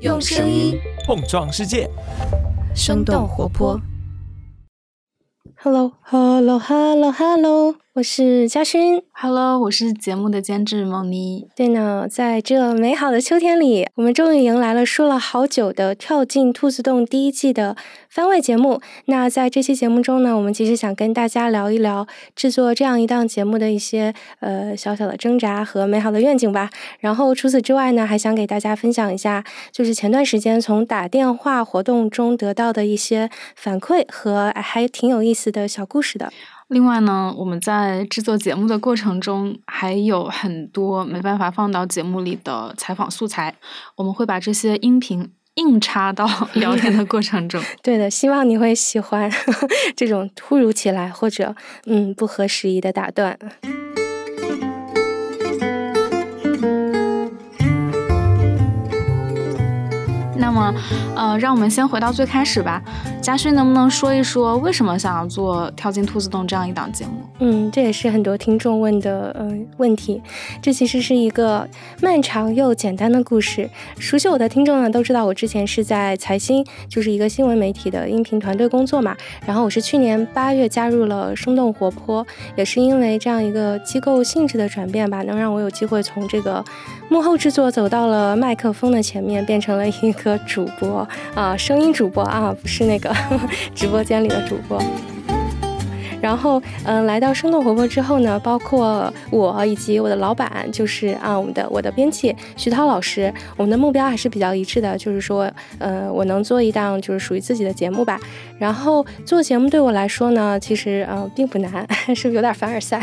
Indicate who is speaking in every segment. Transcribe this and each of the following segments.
Speaker 1: 用声音
Speaker 2: 碰撞世界，
Speaker 1: 生动活泼。
Speaker 3: Hello，Hello，Hello，Hello，我是嘉勋。
Speaker 4: Hello，我是节目的监制蒙妮。
Speaker 3: 对呢，在这美好的秋天里，我们终于迎来了说了好久的《跳进兔子洞》第一季的番外节目。那在这期节目中呢，我们其实想跟大家聊一聊制作这样一档节目的一些呃小小的挣扎和美好的愿景吧。然后除此之外呢，还想给大家分享一下，就是前段时间从打电话活动中得到的一些反馈和还挺有意思的小故事的。
Speaker 4: 另外呢，我们在制作节目的过程中，还有很多没办法放到节目里的采访素材，我们会把这些音频硬插到 聊天的过程中。
Speaker 3: 对的，希望你会喜欢 这种突如其来或者嗯不合时宜的打断。
Speaker 4: 那么，呃，让我们先回到最开始吧。嘉勋能不能说一说为什么想要做《跳进兔子洞》这样一档节目？
Speaker 3: 嗯，这也是很多听众问的呃问题。这其实是一个漫长又简单的故事。熟悉我的听众呢都知道，我之前是在财新，就是一个新闻媒体的音频团队工作嘛。然后我是去年八月加入了生动活泼，也是因为这样一个机构性质的转变吧，能让我有机会从这个幕后制作走到了麦克风的前面，变成了一个主播啊，声音主播啊，不是那个 直播间里的主播。然后，嗯、来到生动活泼之后呢，包括我以及我的老板，就是啊，我们的我的编辑徐涛老师，我们的目标还是比较一致的，就是说，呃，我能做一档就是属于自己的节目吧。然后做节目对我来说呢，其实呃并不难，是不是有点凡尔赛？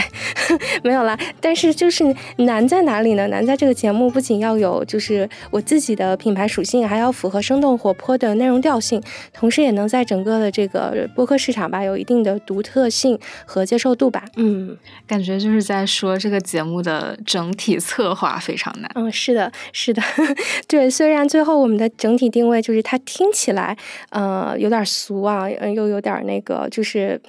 Speaker 3: 没有啦，但是就是难在哪里呢？难在这个节目不仅要有就是我自己的品牌属性，还要符合生动活泼的内容调性，同时也能在整个的这个播客市场吧有一定的独特性和接受度吧。嗯
Speaker 4: 感觉就是在说这个节目的整体策划非常难。
Speaker 3: 嗯，是的，是的，对。虽然最后我们的整体定位就是它听起来呃有点俗啊，呃又有点那个就是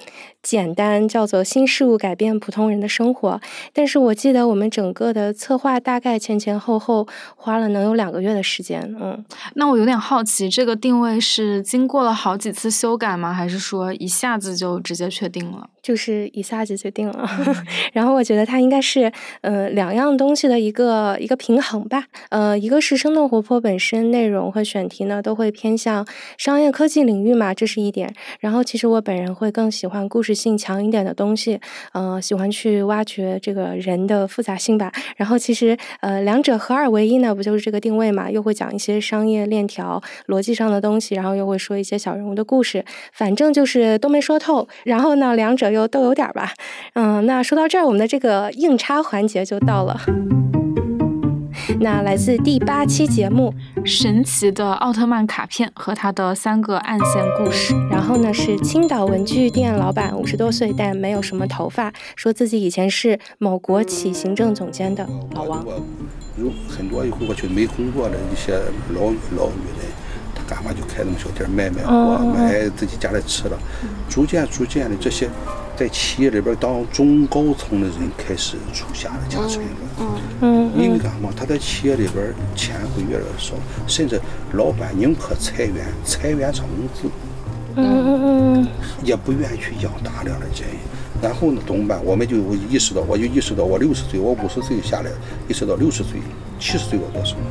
Speaker 3: 简单，叫做新事物改变普通人的生活。但是我记得我们整个的策划大概前前后后花了能有两个月的时间。嗯，
Speaker 4: 那我有点好奇，这个定位是经过了好几次修改吗？还是说一下子就直接确定了？up.
Speaker 3: 就是一下子决定了。然后我觉得它应该是呃两样东西的一个一个平衡吧。呃，一个是生动活泼本身内容和选题呢都会偏向商业科技领域嘛，这是一点。然后其实我本人会更喜欢故事性强一点的东西，呃，喜欢去挖掘这个人的复杂性吧。然后其实呃两者合二为一呢，不就是这个定位嘛？又会讲一些商业链条逻辑上的东西，然后又会说一些小人物的故事，反正就是都没说透。然后呢，两者又都有点吧。嗯，那说到这儿，我们的这个硬插环节就到了。那来自第八期节目，
Speaker 4: 神奇的奥特曼卡片和他的三个暗线故事。
Speaker 3: 然后呢是青岛文具店老板，五十多岁但没有什么头发，说自己以前是某国企行政总监的老王。
Speaker 5: 有很多过去没工作的一些老老女人，干嘛就开那么小店卖卖货，买自己家里吃的。逐渐逐渐的，这些在企业里边当中高层的人开始出现了加成了。
Speaker 3: 嗯
Speaker 5: 因为干嘛？他在企业里边钱会越来越少，甚至老板宁可裁员，裁员涨工资。
Speaker 3: 嗯嗯嗯
Speaker 5: 也不愿意去养大量的人。然后呢，怎么办？我们就意识到，我就意识到，我六十岁，我五十岁下来，意识到六十岁、七十岁我做什么？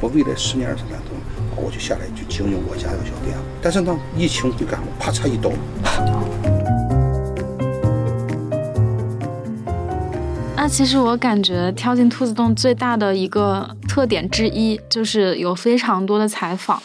Speaker 5: 我未来十年、二十年怎么？我就下来就经营我家的小店。但是呢，疫情就赶，我？啪嚓一刀，
Speaker 4: 那其实我感觉跳进兔子洞最大的一个特点之一，就是有非常多的采访。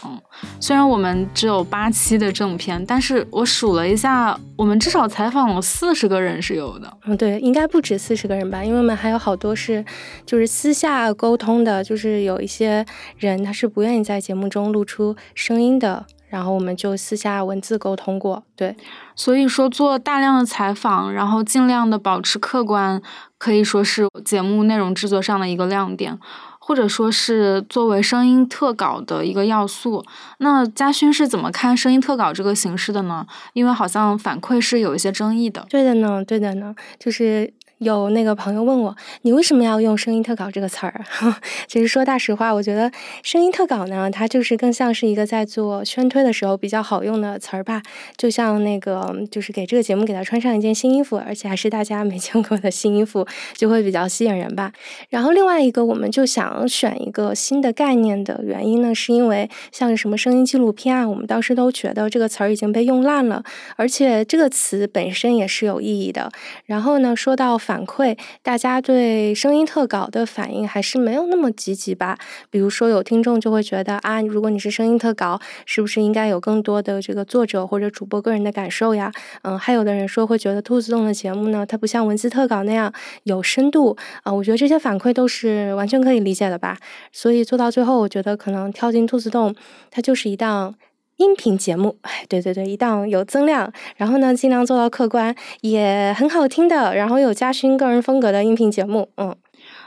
Speaker 4: 虽然我们只有八期的正片，但是我数了一下，我们至少采访了四十个人是有的。
Speaker 3: 嗯，对，应该不止四十个人吧，因为我们还有好多是就是私下沟通的，就是有一些人他是不愿意在节目中露出声音的。然后我们就私下文字沟通过，对，
Speaker 4: 所以说做大量的采访，然后尽量的保持客观，可以说是节目内容制作上的一个亮点，或者说是作为声音特稿的一个要素。那嘉勋是怎么看声音特稿这个形式的呢？因为好像反馈是有一些争议的。
Speaker 3: 对的呢，对的呢，就是。有那个朋友问我，你为什么要用“声音特稿”这个词儿？其实说大实话，我觉得“声音特稿”呢，它就是更像是一个在做宣推的时候比较好用的词儿吧。就像那个，就是给这个节目给他穿上一件新衣服，而且还是大家没见过的新衣服，就会比较吸引人吧。然后另外一个，我们就想选一个新的概念的原因呢，是因为像什么声音纪录片啊，我们当时都觉得这个词儿已经被用烂了，而且这个词本身也是有意义的。然后呢，说到。反馈大家对声音特稿的反应还是没有那么积极吧？比如说有听众就会觉得啊，如果你是声音特稿，是不是应该有更多的这个作者或者主播个人的感受呀？嗯，还有的人说会觉得兔子洞的节目呢，它不像文字特稿那样有深度啊。我觉得这些反馈都是完全可以理解的吧。所以做到最后，我觉得可能跳进兔子洞，它就是一档。音频节目，哎，对对对，一档有增量，然后呢，尽量做到客观，也很好听的，然后有嘉勋个人风格的音频节目，嗯。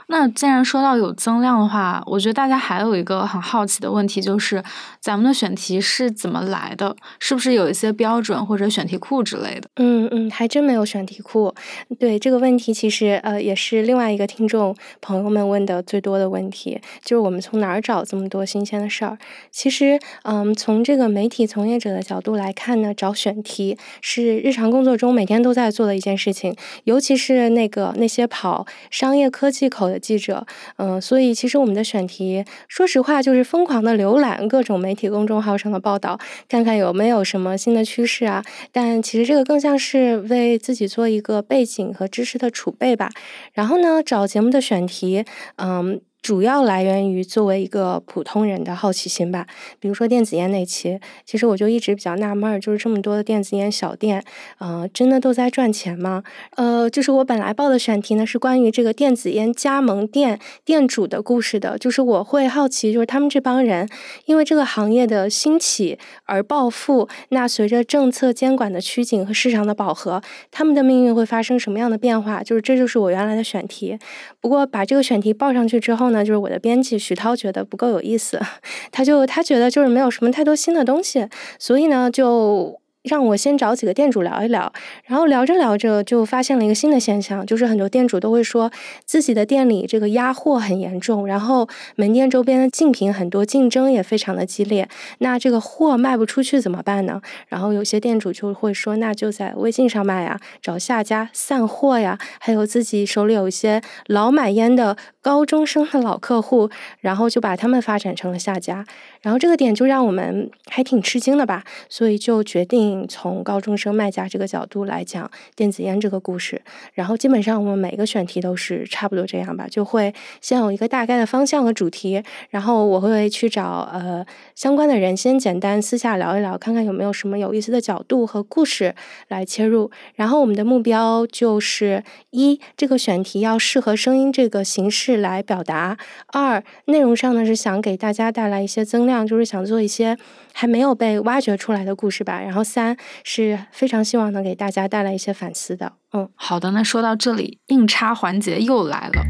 Speaker 4: 那既然说到有增量的话，我觉得大家还有一个很好奇的问题，就是咱们的选题是怎么来的？是不是有一些标准或者选题库之类的？
Speaker 3: 嗯嗯，还真没有选题库。对这个问题，其实呃也是另外一个听众朋友们问的最多的问题，就是我们从哪儿找这么多新鲜的事儿？其实，嗯，从这个媒体从业者的角度来看呢，找选题是日常工作中每天都在做的一件事情，尤其是那个那些跑商业科技口。记者，嗯，所以其实我们的选题，说实话就是疯狂的浏览各种媒体公众号上的报道，看看有没有什么新的趋势啊。但其实这个更像是为自己做一个背景和知识的储备吧。然后呢，找节目的选题，嗯。主要来源于作为一个普通人的好奇心吧。比如说电子烟那期，其实我就一直比较纳闷，就是这么多的电子烟小店，呃，真的都在赚钱吗？呃，就是我本来报的选题呢，是关于这个电子烟加盟店店主的故事的。就是我会好奇，就是他们这帮人因为这个行业的兴起而暴富，那随着政策监管的趋紧和市场的饱和，他们的命运会发生什么样的变化？就是这就是我原来的选题。不过把这个选题报上去之后呢？那就是我的编辑徐涛觉得不够有意思，他就他觉得就是没有什么太多新的东西，所以呢就。让我先找几个店主聊一聊，然后聊着聊着就发现了一个新的现象，就是很多店主都会说自己的店里这个压货很严重，然后门店周边的竞品很多，竞争也非常的激烈。那这个货卖不出去怎么办呢？然后有些店主就会说，那就在微信上卖呀，找下家散货呀。还有自己手里有一些老买烟的高中生的老客户，然后就把他们发展成了下家。然后这个点就让我们还挺吃惊的吧，所以就决定。从高中生卖家这个角度来讲电子烟这个故事，然后基本上我们每个选题都是差不多这样吧，就会先有一个大概的方向和主题，然后我会去找呃相关的人，先简单私下聊一聊，看看有没有什么有意思的角度和故事来切入。然后我们的目标就是一这个选题要适合声音这个形式来表达；二内容上呢是想给大家带来一些增量，就是想做一些还没有被挖掘出来的故事吧。然后三。是非常希望能给大家带来一些反思的。嗯，
Speaker 4: 好的，那说到这里，硬插环节又来了。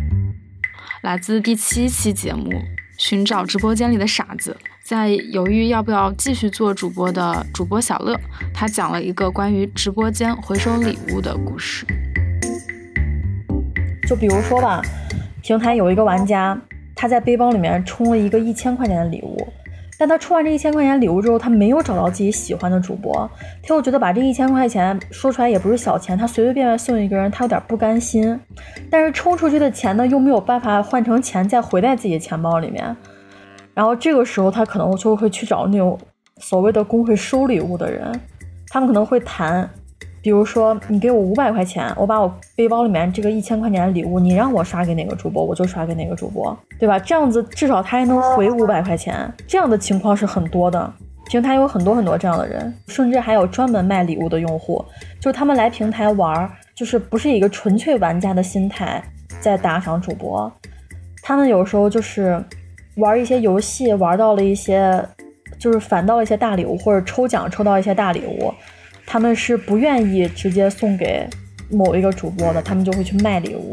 Speaker 4: 来自第七期节目《寻找直播间里的傻子》，在犹豫要不要继续做主播的主播小乐，他讲了一个关于直播间回收礼物的故事。
Speaker 2: 就比如说吧，平台有一个玩家，他在背包里面充了一个一千块钱的礼物。但他充完这一千块钱礼物之后，他没有找到自己喜欢的主播，他又觉得把这一千块钱说出来也不是小钱，他随随便便送一个人，他有点不甘心。但是充出去的钱呢，又没有办法换成钱再回在自己的钱包里面。然后这个时候，他可能就会去找那种所谓的工会收礼物的人，他们可能会谈。比如说，你给我五百块钱，我把我背包里面这个一千块钱的礼物，你让我刷给哪个主播，我就刷给哪个主播，对吧？这样子至少他还能回五百块钱。这样的情况是很多的，平台有很多很多这样的人，甚至还有专门卖礼物的用户，就是他们来平台玩，就是不是一个纯粹玩家的心态在打赏主播，他们有时候就是玩一些游戏，玩到了一些，就是反到了一些大礼物，或者抽奖抽到一些大礼物。他们是不愿意直接送给某一个主播的，他们就会去卖礼物。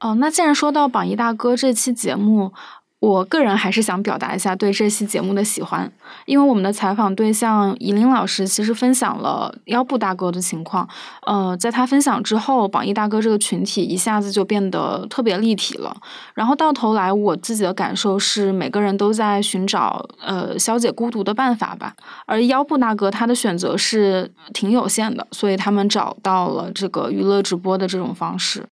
Speaker 4: 哦，那既然说到榜一大哥这期节目，我个人还是想表达一下对这期节目的喜欢，因为我们的采访对象怡林老师其实分享了腰部大哥的情况，呃，在他分享之后，榜一大哥这个群体一下子就变得特别立体了。然后到头来，我自己的感受是，每个人都在寻找呃消解孤独的办法吧。而腰部大哥他的选择是挺有限的，所以他们找到了这个娱乐直播的这种方式。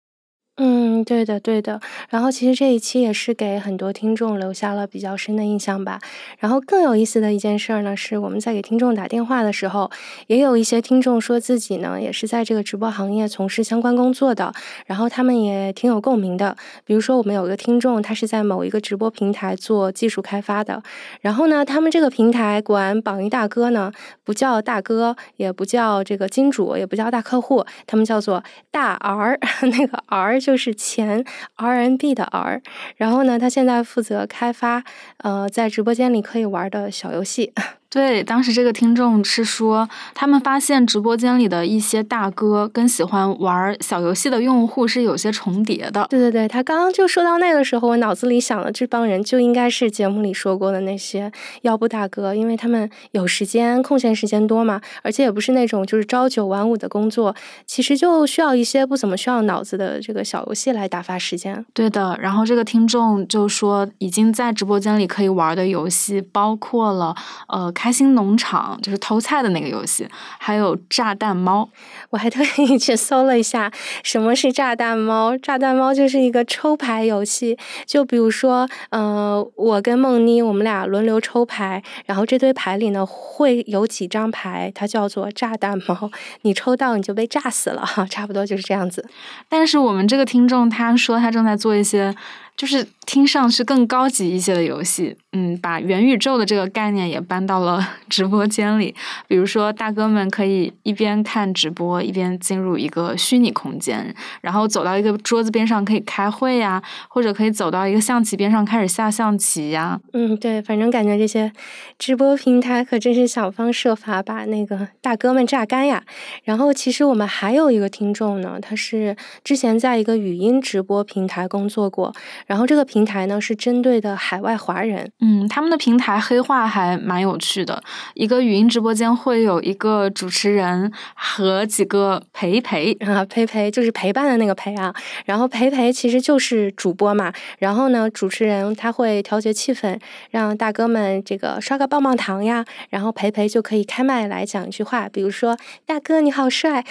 Speaker 3: 嗯，对的，对的。然后其实这一期也是给很多听众留下了比较深的印象吧。然后更有意思的一件事儿呢，是我们在给听众打电话的时候，也有一些听众说自己呢也是在这个直播行业从事相关工作的，然后他们也挺有共鸣的。比如说我们有个听众，他是在某一个直播平台做技术开发的，然后呢，他们这个平台管榜一大哥呢不叫大哥，也不叫这个金主，也不叫大客户，他们叫做大 R，那个 R。就是前 RMB 的 R，然后呢，他现在负责开发，呃，在直播间里可以玩的小游戏。
Speaker 4: 对，当时这个听众是说，他们发现直播间里的一些大哥跟喜欢玩小游戏的用户是有些重叠的。
Speaker 3: 对对对，他刚刚就说到那个时候，我脑子里想的这帮人就应该是节目里说过的那些腰部大哥，因为他们有时间，空闲时间多嘛，而且也不是那种就是朝九晚五的工作，其实就需要一些不怎么需要脑子的这个小游戏来打发时间。
Speaker 4: 对的，然后这个听众就说，已经在直播间里可以玩的游戏包括了，呃。开心农场就是偷菜的那个游戏，还有炸弹猫。
Speaker 3: 我还特意去搜了一下，什么是炸弹猫？炸弹猫就是一个抽牌游戏。就比如说，呃，我跟梦妮，我们俩轮流抽牌，然后这堆牌里呢会有几张牌，它叫做炸弹猫。你抽到你就被炸死了，哈，差不多就是这样子。
Speaker 4: 但是我们这个听众他说他正在做一些。就是听上去更高级一些的游戏，嗯，把元宇宙的这个概念也搬到了 直播间里。比如说，大哥们可以一边看直播，一边进入一个虚拟空间，然后走到一个桌子边上可以开会呀，或者可以走到一个象棋边上开始下象棋呀。
Speaker 3: 嗯，对，反正感觉这些直播平台可真是想方设法把那个大哥们榨干呀。然后，其实我们还有一个听众呢，他是之前在一个语音直播平台工作过。然后这个平台呢是针对的海外华人，
Speaker 4: 嗯，他们的平台黑化还蛮有趣的。一个语音直播间会有一个主持人和几个陪陪
Speaker 3: 啊，陪陪就是陪伴的那个陪啊。然后陪陪其实就是主播嘛。然后呢，主持人他会调节气氛，让大哥们这个刷个棒棒糖呀。然后陪陪就可以开麦来讲一句话，比如说大哥你好帅。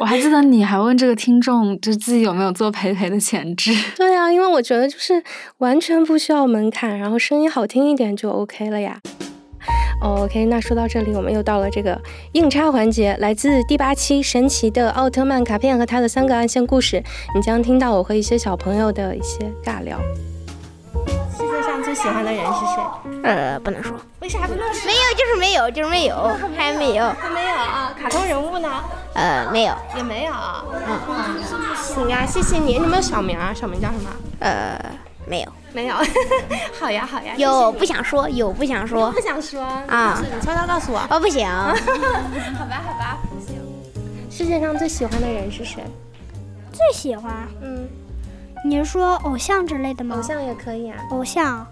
Speaker 4: 我还记得你还问这个听众，就自己有没有做陪陪的潜质。
Speaker 3: 对呀，因为我觉得就是完全不需要门槛，然后声音好听一点就 OK 了呀。OK，那说到这里，我们又到了这个硬插环节，来自第八期神奇的奥特曼卡片和他的三个暗线故事，你将听到我和一些小朋友的一些尬聊。最喜欢的人是谁？
Speaker 6: 呃，不能说。
Speaker 3: 为啥不能说？
Speaker 6: 没有，就是没有，就是没有，还没有，
Speaker 3: 还没有啊。卡通人物呢？
Speaker 6: 呃，没有，
Speaker 3: 也没有。嗯，行啊，谢谢你。你有没有小名啊？小名叫什么？
Speaker 6: 呃，没有，
Speaker 3: 没有。好呀，好呀。
Speaker 6: 有不想说，有不想说，
Speaker 3: 不想说
Speaker 6: 啊。
Speaker 3: 你悄悄告诉我。
Speaker 6: 哦，不行。好
Speaker 3: 吧，好吧，不行。世界上最喜欢的人是谁？
Speaker 7: 最喜欢？
Speaker 3: 嗯。
Speaker 7: 你是说偶像之类的吗？
Speaker 3: 偶像也可以啊。
Speaker 7: 偶像，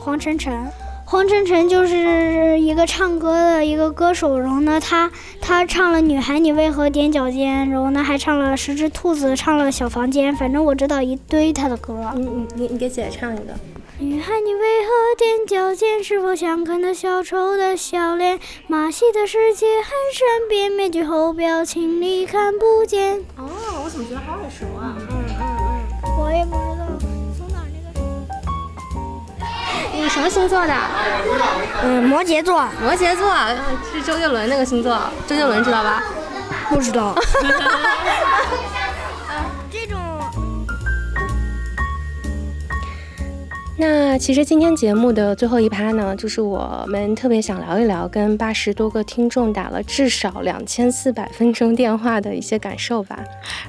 Speaker 7: 黄晨晨。黄晨晨就是一个唱歌的一个歌手，然后呢，他他唱了《女孩你为何踮脚尖》，然后呢还唱了《十只兔子》，唱了《小房间》，反正我知道一堆他的歌。
Speaker 3: 你你你你给姐姐唱一个。
Speaker 7: 女孩你为何踮脚尖？是否想看到小丑的笑脸？马戏的世界很善变，面具后表情你看不见。
Speaker 3: 哦，我怎么觉得好耳熟啊？
Speaker 7: 我也不知道。
Speaker 3: 你什么星座的？
Speaker 7: 嗯，摩羯座。
Speaker 3: 摩羯座是周杰伦那个星座，周杰伦知道吧？
Speaker 7: 不知道。
Speaker 3: 那其实今天节目的最后一趴呢，就是我们特别想聊一聊跟八十多个听众打了至少两千四百分钟电话的一些感受吧。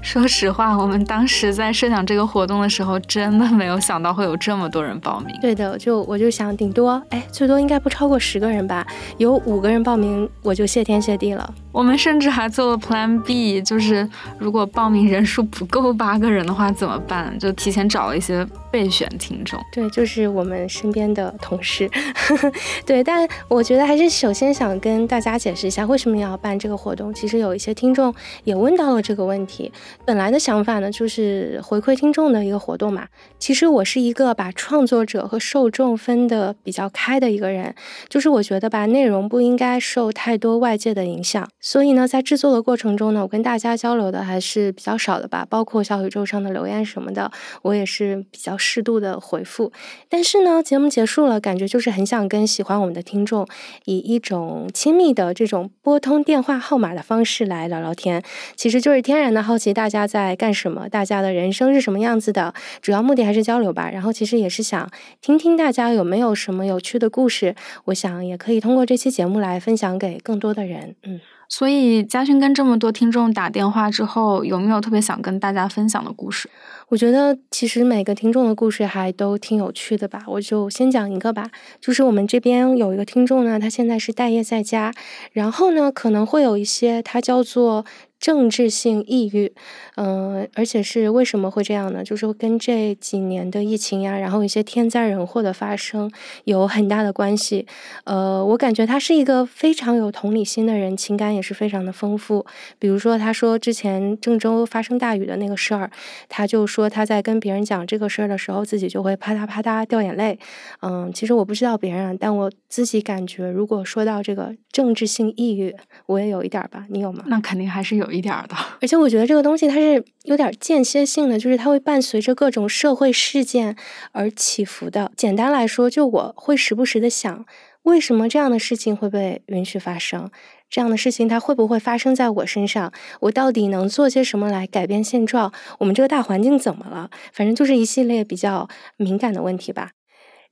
Speaker 4: 说实话，我们当时在设想这个活动的时候，真的没有想到会有这么多人报名。
Speaker 3: 对的，就我就想顶多哎，最多应该不超过十个人吧。有五个人报名，我就谢天谢地了。
Speaker 4: 我们甚至还做了 Plan B，就是如果报名人数不够八个人的话怎么办？就提前找了一些备选听众。
Speaker 3: 对，就是我们身边的同事。对，但我觉得还是首先想跟大家解释一下为什么要办这个活动。其实有一些听众也问到了这个问题。本来的想法呢，就是回馈听众的一个活动嘛。其实我是一个把创作者和受众分的比较开的一个人，就是我觉得吧，内容不应该受太多外界的影响。所以呢，在制作的过程中呢，我跟大家交流的还是比较少的吧，包括小宇宙上的留言什么的，我也是比较适度的回复。但是呢，节目结束了，感觉就是很想跟喜欢我们的听众以一种亲密的这种拨通电话号码的方式来聊聊天，其实就是天然的好奇大家在干什么，大家的人生是什么样子的，主要目的还是交流吧。然后其实也是想听听大家有没有什么有趣的故事，我想也可以通过这期节目来分享给更多的人，嗯。
Speaker 4: 所以嘉勋跟这么多听众打电话之后，有没有特别想跟大家分享的故事？
Speaker 3: 我觉得其实每个听众的故事还都挺有趣的吧。我就先讲一个吧，就是我们这边有一个听众呢，他现在是待业在家，然后呢可能会有一些他叫做。政治性抑郁，嗯，而且是为什么会这样呢？就是跟这几年的疫情呀，然后一些天灾人祸的发生有很大的关系。呃，我感觉他是一个非常有同理心的人，情感也是非常的丰富。比如说，他说之前郑州发生大雨的那个事儿，他就说他在跟别人讲这个事儿的时候，自己就会啪嗒啪嗒掉眼泪。嗯，其实我不知道别人，但我自己感觉，如果说到这个政治性抑郁，我也有一点吧。你有吗？
Speaker 4: 那肯定还是有。一点的，
Speaker 3: 而且我觉得这个东西它是有点间歇性的，就是它会伴随着各种社会事件而起伏的。简单来说，就我会时不时的想，为什么这样的事情会被允许发生？这样的事情它会不会发生在我身上？我到底能做些什么来改变现状？我们这个大环境怎么了？反正就是一系列比较敏感的问题吧。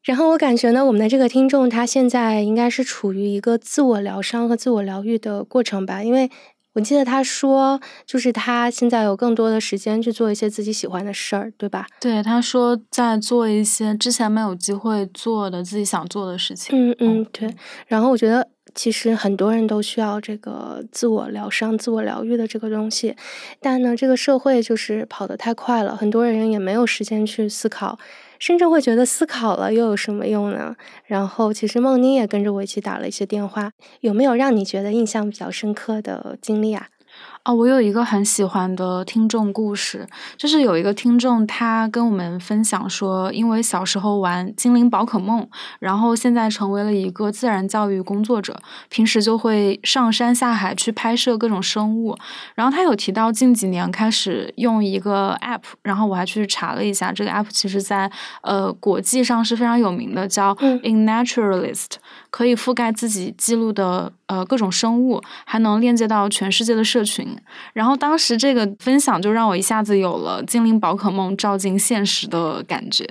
Speaker 3: 然后我感觉呢，我们的这个听众他现在应该是处于一个自我疗伤和自我疗愈的过程吧，因为。我记得他说，就是他现在有更多的时间去做一些自己喜欢的事儿，对吧？
Speaker 4: 对，他说在做一些之前没有机会做的自己想做的事情。
Speaker 3: 嗯嗯，对。然后我觉得，其实很多人都需要这个自我疗伤、自我疗愈的这个东西，但呢，这个社会就是跑得太快了，很多人也没有时间去思考。甚至会觉得思考了又有什么用呢？然后其实梦妮也跟着我一起打了一些电话，有没有让你觉得印象比较深刻的经历啊？
Speaker 4: 哦，我有一个很喜欢的听众故事，就是有一个听众，他跟我们分享说，因为小时候玩精灵宝可梦，然后现在成为了一个自然教育工作者，平时就会上山下海去拍摄各种生物。然后他有提到近几年开始用一个 app，然后我还去查了一下，这个 app 其实在呃国际上是非常有名的，叫 In Naturalist，可以覆盖自己记录的呃各种生物，还能链接到全世界的社群。然后当时这个分享就让我一下子有了精灵宝可梦照进现实的感觉，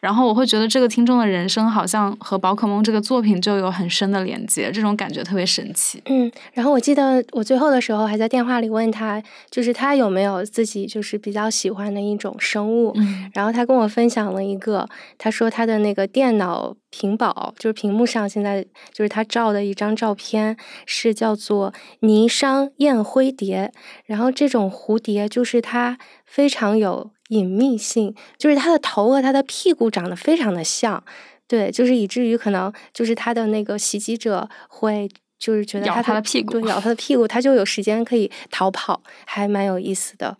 Speaker 4: 然后我会觉得这个听众的人生好像和宝可梦这个作品就有很深的连接，这种感觉特别神奇。
Speaker 3: 嗯，然后我记得我最后的时候还在电话里问他，就是他有没有自己就是比较喜欢的一种生物，然后他跟我分享了一个，他说他的那个电脑。屏保就是屏幕上，现在就是他照的一张照片，是叫做霓裳燕灰蝶。然后这种蝴蝶就是它非常有隐秘性，就是它的头和它的屁股长得非常的像，对，就是以至于可能就是它的那个袭击者会就是觉得
Speaker 4: 咬它的屁股，
Speaker 3: 对，咬它的屁股，它就有时间可以逃跑，还蛮有意思的。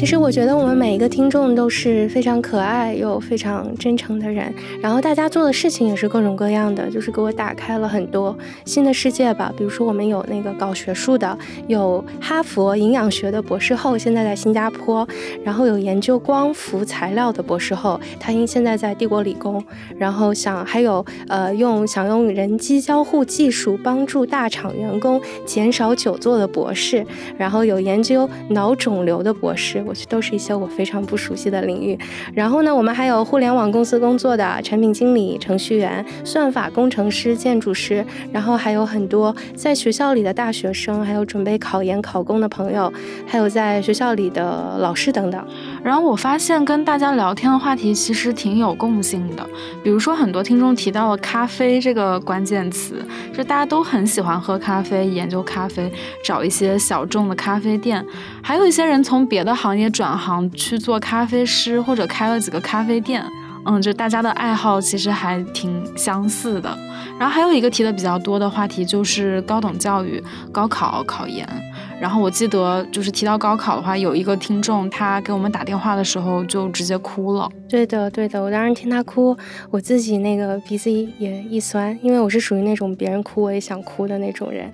Speaker 3: 其实我觉得我们每一个听众都是非常可爱又非常真诚的人，然后大家做的事情也是各种各样的，就是给我打开了很多新的世界吧。比如说我们有那个搞学术的，有哈佛营养学的博士后，现在在新加坡；然后有研究光伏材料的博士后，他因现在在帝国理工；然后想还有呃用想用人机交互技术帮助大厂员工减少久坐的博士；然后有研究脑肿瘤的博士。都是一些我非常不熟悉的领域。然后呢，我们还有互联网公司工作的产品经理、程序员、算法工程师、建筑师，然后还有很多在学校里的大学生，还有准备考研考公的朋友，还有在学校里的老师等等。
Speaker 4: 然后我发现跟大家聊天的话题其实挺有共性的，比如说很多听众提到了咖啡这个关键词，就大家都很喜欢喝咖啡、研究咖啡、找一些小众的咖啡店，还有一些人从别的行业转行去做咖啡师或者开了几个咖啡店。嗯，就大家的爱好其实还挺相似的。然后还有一个提的比较多的话题就是高等教育、高考、考研。然后我记得就是提到高考的话，有一个听众他给我们打电话的时候就直接哭了。
Speaker 3: 对的，对的，我当时听他哭，我自己那个鼻子也一酸，因为我是属于那种别人哭我也想哭的那种人。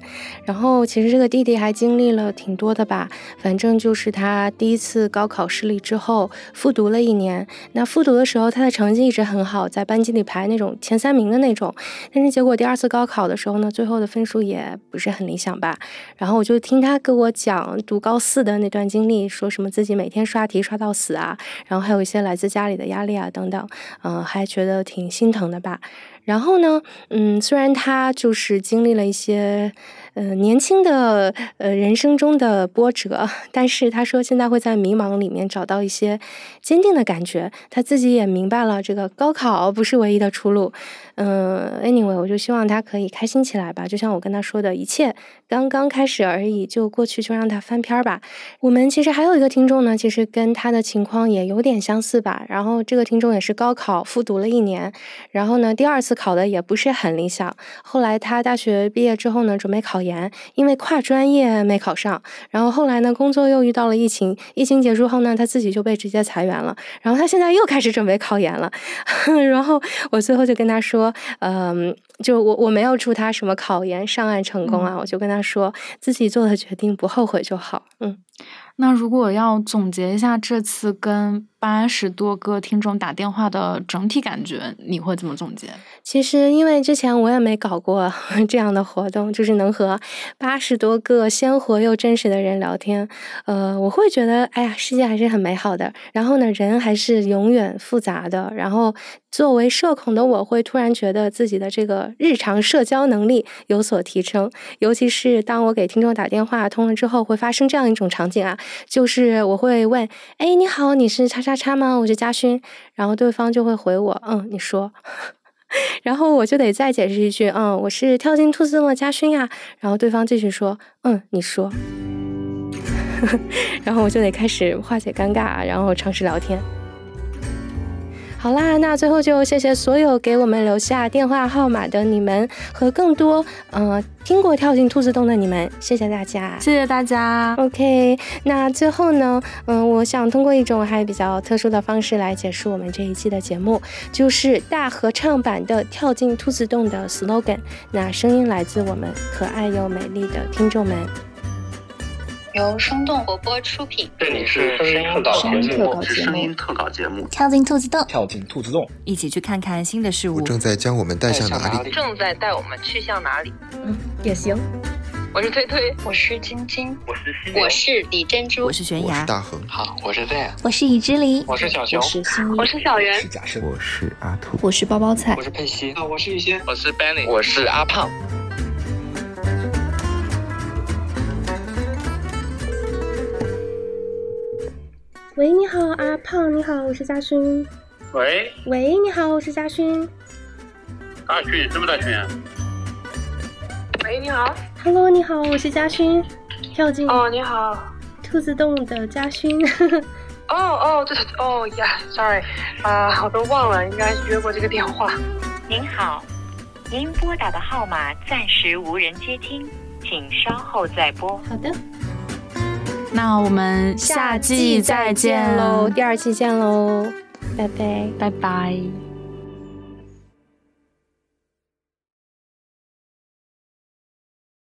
Speaker 3: 然后其实这个弟弟还经历了挺多的吧，反正就是他第一次高考失利之后复读了一年。那复读的时候他的成绩一直很好，在班级里排那种前三名的那种。但是结果第二次高考的时候呢，最后的分数也不是很理想吧。然后我就听他跟我讲读高四的那段经历，说什么自己每天刷题刷到死啊，然后还有一些来自家里的压力啊等等，嗯，还觉得挺心疼的吧。然后呢，嗯，虽然他就是经历了一些。嗯，年轻的呃人生中的波折，但是他说现在会在迷茫里面找到一些坚定的感觉。他自己也明白了，这个高考不是唯一的出路。嗯，anyway，我就希望他可以开心起来吧。就像我跟他说的，一切刚刚开始而已，就过去就让他翻篇儿吧。我们其实还有一个听众呢，其实跟他的情况也有点相似吧。然后这个听众也是高考复读了一年，然后呢第二次考的也不是很理想。后来他大学毕业之后呢，准备考研，因为跨专业没考上。然后后来呢，工作又遇到了疫情，疫情结束后呢，他自己就被直接裁员了。然后他现在又开始准备考研了。然后我最后就跟他说。嗯，就我我没有祝他什么考研上岸成功啊，我就跟他说自己做的决定不后悔就好。嗯，
Speaker 4: 那如果要总结一下这次跟。八十多个听众打电话的整体感觉，你会怎么总结？
Speaker 3: 其实因为之前我也没搞过 这样的活动，就是能和八十多个鲜活又真实的人聊天，呃，我会觉得，哎呀，世界还是很美好的。然后呢，人还是永远复杂的。然后作为社恐的我，会突然觉得自己的这个日常社交能力有所提升。尤其是当我给听众打电话通了之后，会发生这样一种场景啊，就是我会问，哎，你好，你是叉叉。叉吗？我是嘉勋，然后对方就会回我，嗯，你说，然后我就得再解释一句，嗯，我是跳进兔子洞的嘉勋呀，然后对方继续说，嗯，你说，然后我就得开始化解尴尬，然后尝试聊天。好啦，那最后就谢谢所有给我们留下电话号码的你们和更多呃听过跳进兔子洞的你们，谢谢大家，
Speaker 4: 谢谢大家。
Speaker 3: OK，那最后呢，嗯，我想通过一种还比较特殊的方式来结束我们这一期的节目，就是大合唱版的跳进兔子洞的 slogan。那声音来自我们可爱又美丽的听众们。
Speaker 8: 由生动活泼出品，
Speaker 9: 这里是声音特稿节目，是声音特稿节目。
Speaker 1: 跳进兔子洞，
Speaker 9: 跳进兔子洞，
Speaker 1: 一起去看看新的事物。
Speaker 10: 正在将我们带向哪里？
Speaker 8: 正在带我们去向哪里？
Speaker 3: 嗯，也行。
Speaker 8: 我是推推，我是晶晶，
Speaker 9: 我是
Speaker 8: 我是李珍珠，
Speaker 1: 我是悬崖，
Speaker 10: 大恒。
Speaker 9: 好，我是 Z，
Speaker 1: 我是已知梨，
Speaker 9: 我是小熊，
Speaker 6: 我是心
Speaker 8: 我是小圆，
Speaker 10: 是假设，我是阿兔，
Speaker 1: 我是包包菜，
Speaker 9: 我是佩西，
Speaker 11: 啊，我是雨欣，
Speaker 12: 我是 Benny，
Speaker 13: 我是阿胖。
Speaker 3: 喂，你好，阿胖，你好，我是嘉勋。
Speaker 11: 喂，
Speaker 3: 喂，你好，我是嘉勋。
Speaker 11: 大勋，什么大勋啊？
Speaker 8: 喂，你好。
Speaker 3: Hello，你好，我是嘉勋。跳进
Speaker 8: 哦，你好，
Speaker 3: 兔子洞的嘉勋。
Speaker 8: 哦哦，这是，哦呀，Sorry，啊，我都忘了，应该约过这个电话。
Speaker 14: 您好，您拨打的号码暂时无人接听，请稍后再拨。
Speaker 3: 好的。
Speaker 4: 那我们下季再见
Speaker 3: 喽，第二期见喽，拜拜，
Speaker 4: 拜拜。